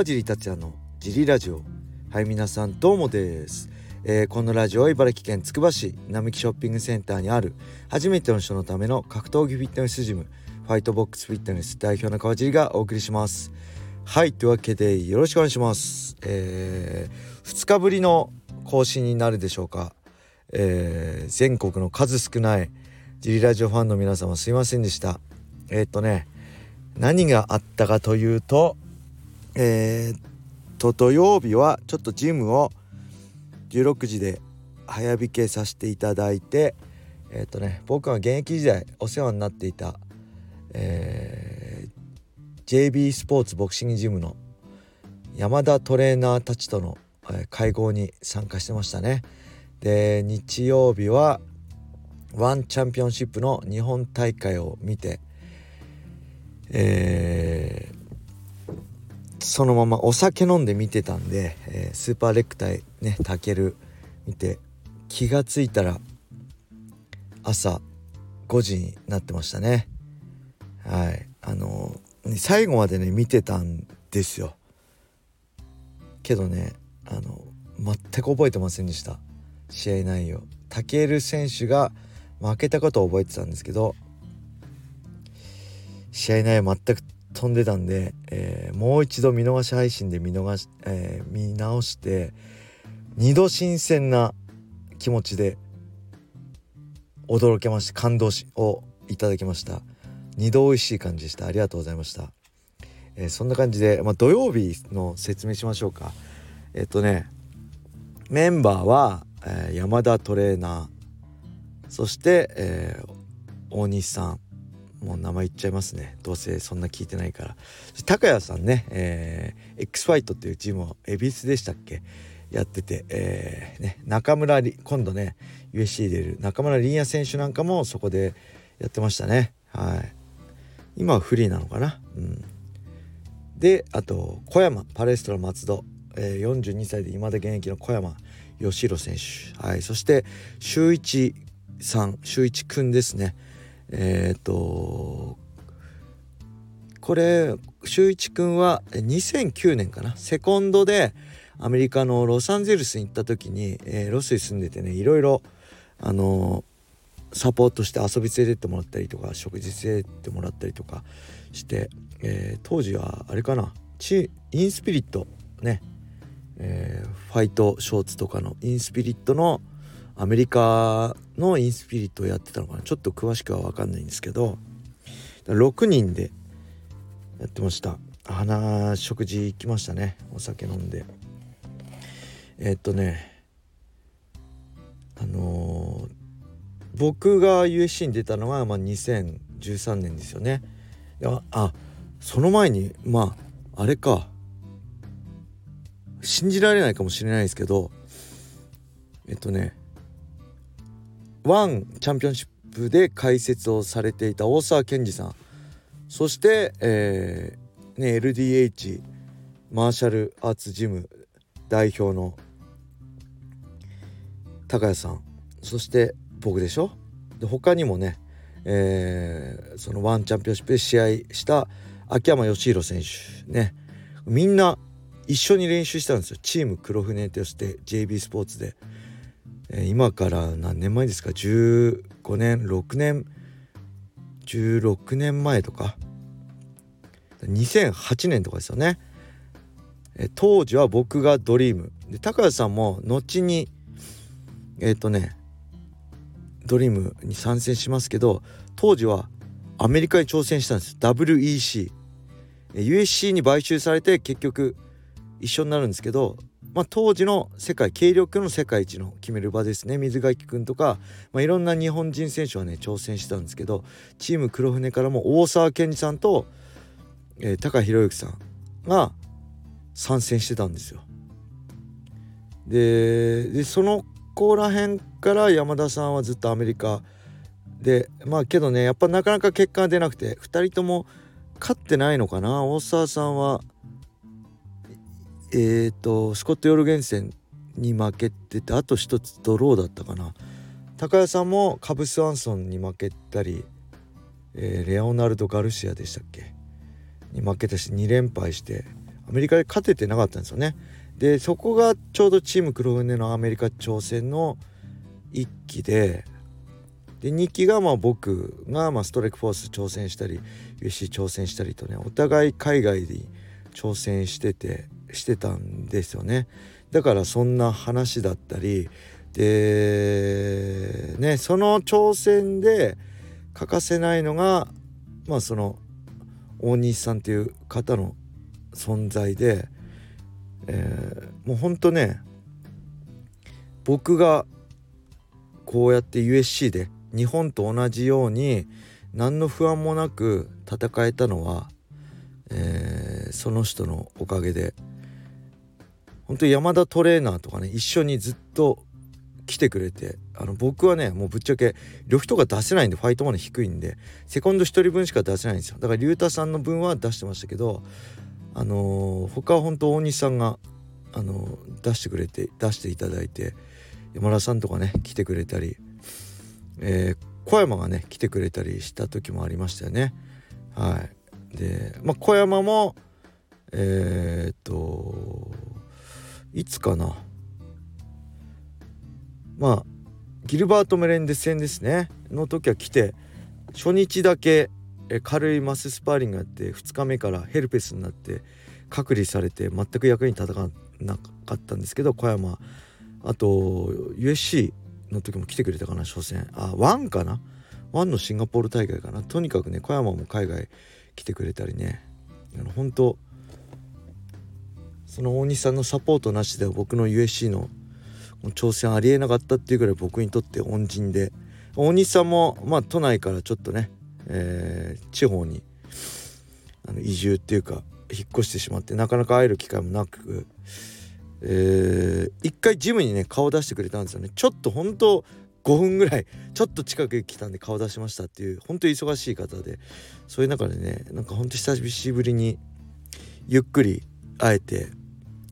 川尻達也のジリラジオ。はい皆さんどうもです、えー、このラジオは茨城県つくば市並木ショッピングセンターにある初めての人のための格闘技フィットネスジムファイトボックスフィットネス代表の川尻がお送りします。はいというわけでよろしくお願いします。えー、2日ぶりの更新になるでしょうか、えー、全国の数少ないジリラジオファンの皆様すいませんでした。えー、っとね何があったかというとえー、と土曜日はちょっとジムを16時で早引けさせていただいてえっとね僕が現役時代お世話になっていた、えー、JB スポーツボクシングジムの山田トレーナーたちとの、え会合に参加してましたね。で日曜日はワンチャンピオンシップの日本大会を見て、え、そのままお酒飲んで見てたんで、えー、スーパーレック対ねたける見て気が付いたら朝5時になってましたね。はい。あの最後までね見てたんですよ。けどねあの全く覚えてませんでした。試合内容。タケル選手が負けたことを覚えてたんですけど試合内容全く飛んでたんで、えー、もう一度見逃し配信で見逃し、えー、見直して2度新鮮な気持ちで驚けました感動しをいただきました。2度美味しい感じでした。ありがとうございました、えー、そんな感じで、まあ、土曜日の説明しましょうか。えっとねメンバーは、え、山田トレーナー。そして、え、大西さん。もう名前言っちゃいますね。どうせそんな聞いてないから。高谷さんね、えー、X ファイトっていうチームを恵比寿でしたっけ？やってて、えーね、中村今度ね USC 出る中村凛也選手なんかもそこでやってましたね。はい。今はフリーなのかな？うん。であと小山パレストラ松戸、えー、42歳で未だ現役の小山義弘選手。はい。そして周一さん周一くんですね。えっ、ー、とこれ周一くんは2009年かな？セコンドでアメリカのロサンゼルスに行った時に、えー、ロスに住んでてねいろいろあのー、サポートして遊び連れてってもらったりとか食事連れてってもらったりとかして、えー、当時はあれかな？チインスピリットね、えファイトショーツとかのインスピリットのアメリカのインスピリットをやってたのかな。ちょっと詳しくは分かんないんですけど6人でやってました。花食事行きましたね。お酒飲んで。えー、っとねあのー、僕が USC に出たのは、まあ、2013年ですよね。ああその前にまああれか。信じられないかもしれないですけどえっとねワンチャンピオンシップで解説をされていた大沢健二さん。そして、えーね、LDH マーシャルアーツジム代表の高谷さん。そして僕でしょ？で他にもね、えー、そのワンチャンピオンシップで試合した秋山義弘選手ね。みんな一緒に練習したんですよ。チーム黒船として JB スポーツで。今から何年前ですか？15年6年？16年前とか？2008年とかですよね、当時は僕がドリーム。で高橋さんも後にえっ、ー、とねドリームに参戦しますけど当時はアメリカに挑戦したんです。WEC USC に買収されて結局一緒になるんですけどまあ、当時の世界軽量級の世界一の決める場ですね水垣君とか、まあ、いろんな日本人選手はね挑戦してたんですけどチーム黒船からも大沢健二さんと、えー、高博之さんが参戦してたんですよ。でその子らへんから山田さんはずっとアメリカでまあけどねやっぱなかなか結果が出なくて2人とも勝ってないのかな大沢さんはえっ、ー、とスコット・ヨルゲンセンに負けててあと一つドローだったかな高谷さんもカブス・アンソンに負けたり、えー、レオナルド・ガルシアでしたっけ？に負けたし2連敗してアメリカで勝ててなかったんですよね。でそこがちょうどチーム黒船のアメリカ挑戦の1期でで2期がまあ僕がまあストライクフォース挑戦したり USC 挑戦したりとねお互い海外で挑戦しててしてたんですよね。だからそんな話だったりでねその挑戦で欠かせないのがまあその大西さんっていう方の存在で、えー、もうほんとね僕がこうやって USC で日本と同じように何の不安もなく戦えたのは、えー、その人のおかげで本当山田トレーナーとかね一緒にずっと来てくれてあの僕はねもうぶっちゃけ呂布とか出せないんでファイトマネー低いんでセコンド1人分しか出せないんですよだから龍太さんの分は出してましたけどあのー、他は本当大西さんが、あのー、出してくれて出していただいて山田さんとかね来てくれたりえー、小山がね来てくれたりした時もありましたよね。はい、で、まあ、小山もえー、っといつかな。まあギルバート・メレンデス戦ですね。の時は来て初日だけ軽いマススパーリングやって2日目からヘルペスになって隔離されて全く役に立たなかったんですけど小山。あと USC の時も来てくれたかな初戦。あワンかな？ワンのシンガポール大会かな。とにかくね小山も海外来てくれたりね。あの本当その大西さんのサポートなしでは僕の USC の挑戦ありえなかったっていうぐらい僕にとって恩人で大西さんもまあ都内からちょっとね、えー、地方にあの移住っていうか引っ越してしまってなかなか会える機会もなくえー、一回ジムにね顔出してくれたんですよね。ちょっと本当5分ぐらいちょっと近く来たんで顔出しましたっていう本当忙しい方でそういう中でねなんかほんと久しぶりにゆっくり会えて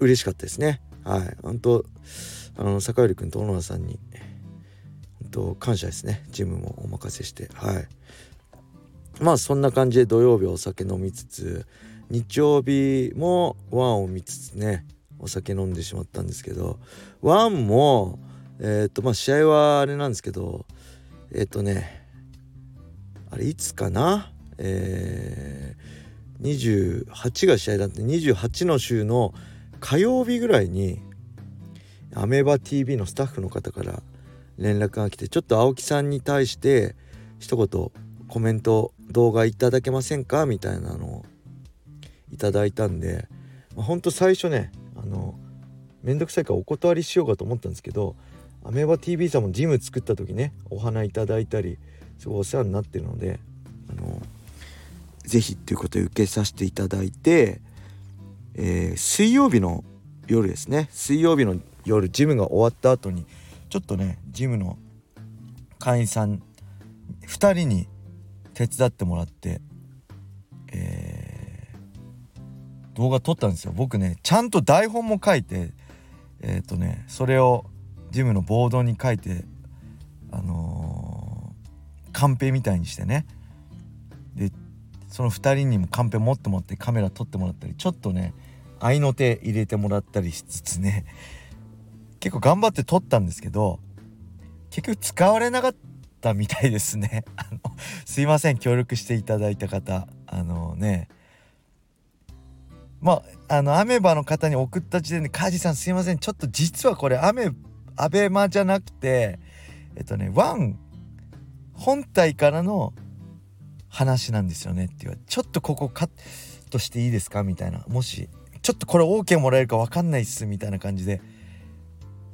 嬉しかったですね。はい。本当あの坂寄君と小野田さんに本当感謝ですね。ジムもお任せして。はい。まあそんな感じで土曜日お酒飲みつつ日曜日もワンを見つつねお酒飲んでしまったんですけどワンもえっ、とまあ試合はあれなんですけどえっ、とねあれいつかな？えー、28が試合だって28の週の火曜日ぐらいにアメーバ TV のスタッフの方から連絡が来てちょっと青木さんに対して一言コメント動画いただけませんか？みたいなのをいただいたんで、まあ、ほんと最初ねあの面倒くさいからお断りしようかと思ったんですけどアメーバ TV さんもジム作った時ねお花いただいたりすごいお世話になってるのであの是非っていうことで受けさせていただいて、えー、水曜日の夜ですね。水曜日の夜ジムが終わった後にちょっとねジムの会員さん2人に手伝ってもらって動画撮ったんですよ。僕ねちゃんと台本も書いてえっ、ー、とねそれをジムのボードに書いてあのー、カンペみたいにしてね。でその2人にもカンペ持ってもらってカメラ撮ってもらったりちょっとね合いの手入れてもらったりしつつね結構頑張って撮ったんですけど結局使われなかったみたいですね あのすいません協力していただいた方あのねまあ、あの、アメバの方に送った時点で、カジさんすいません。ちょっと実はこれ、アメ、アベマじゃなくて、えっとね、ワン、本体からの話なんですよねって言われて、ちょっとここカットしていいですかみたいな。もし、ちょっとこれ OK もらえるか分かんないっす、みたいな感じで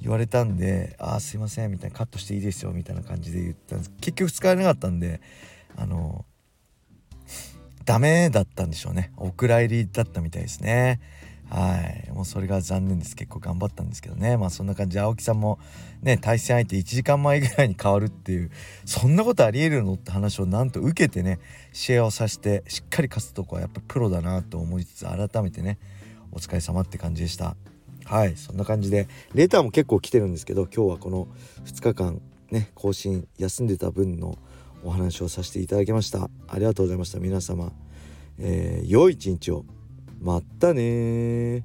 言われたんで、ああ、すいません、みたいな、カットしていいですよ、みたいな感じで言ったんです。結局使えなかったんで、あの、ダメだったんでしょうね。お蔵入りだったみたいですね。はい。もうそれが残念です。結構頑張ったんですけどね。まあそんな感じで青木さんもね対戦相手1時間前ぐらいに変わるっていうそんなことありえるのって話をなんと受けてね試合をさしてしっかり勝つとこはやっぱプロだなと思いつつ改めてねお疲れ様って感じでした。はいそんな感じでレターも結構来てるんですけど今日はこの2日間ね更新休んでた分のお話をさせていただきました。ありがとうございました。皆様、えー、良い一日を。またね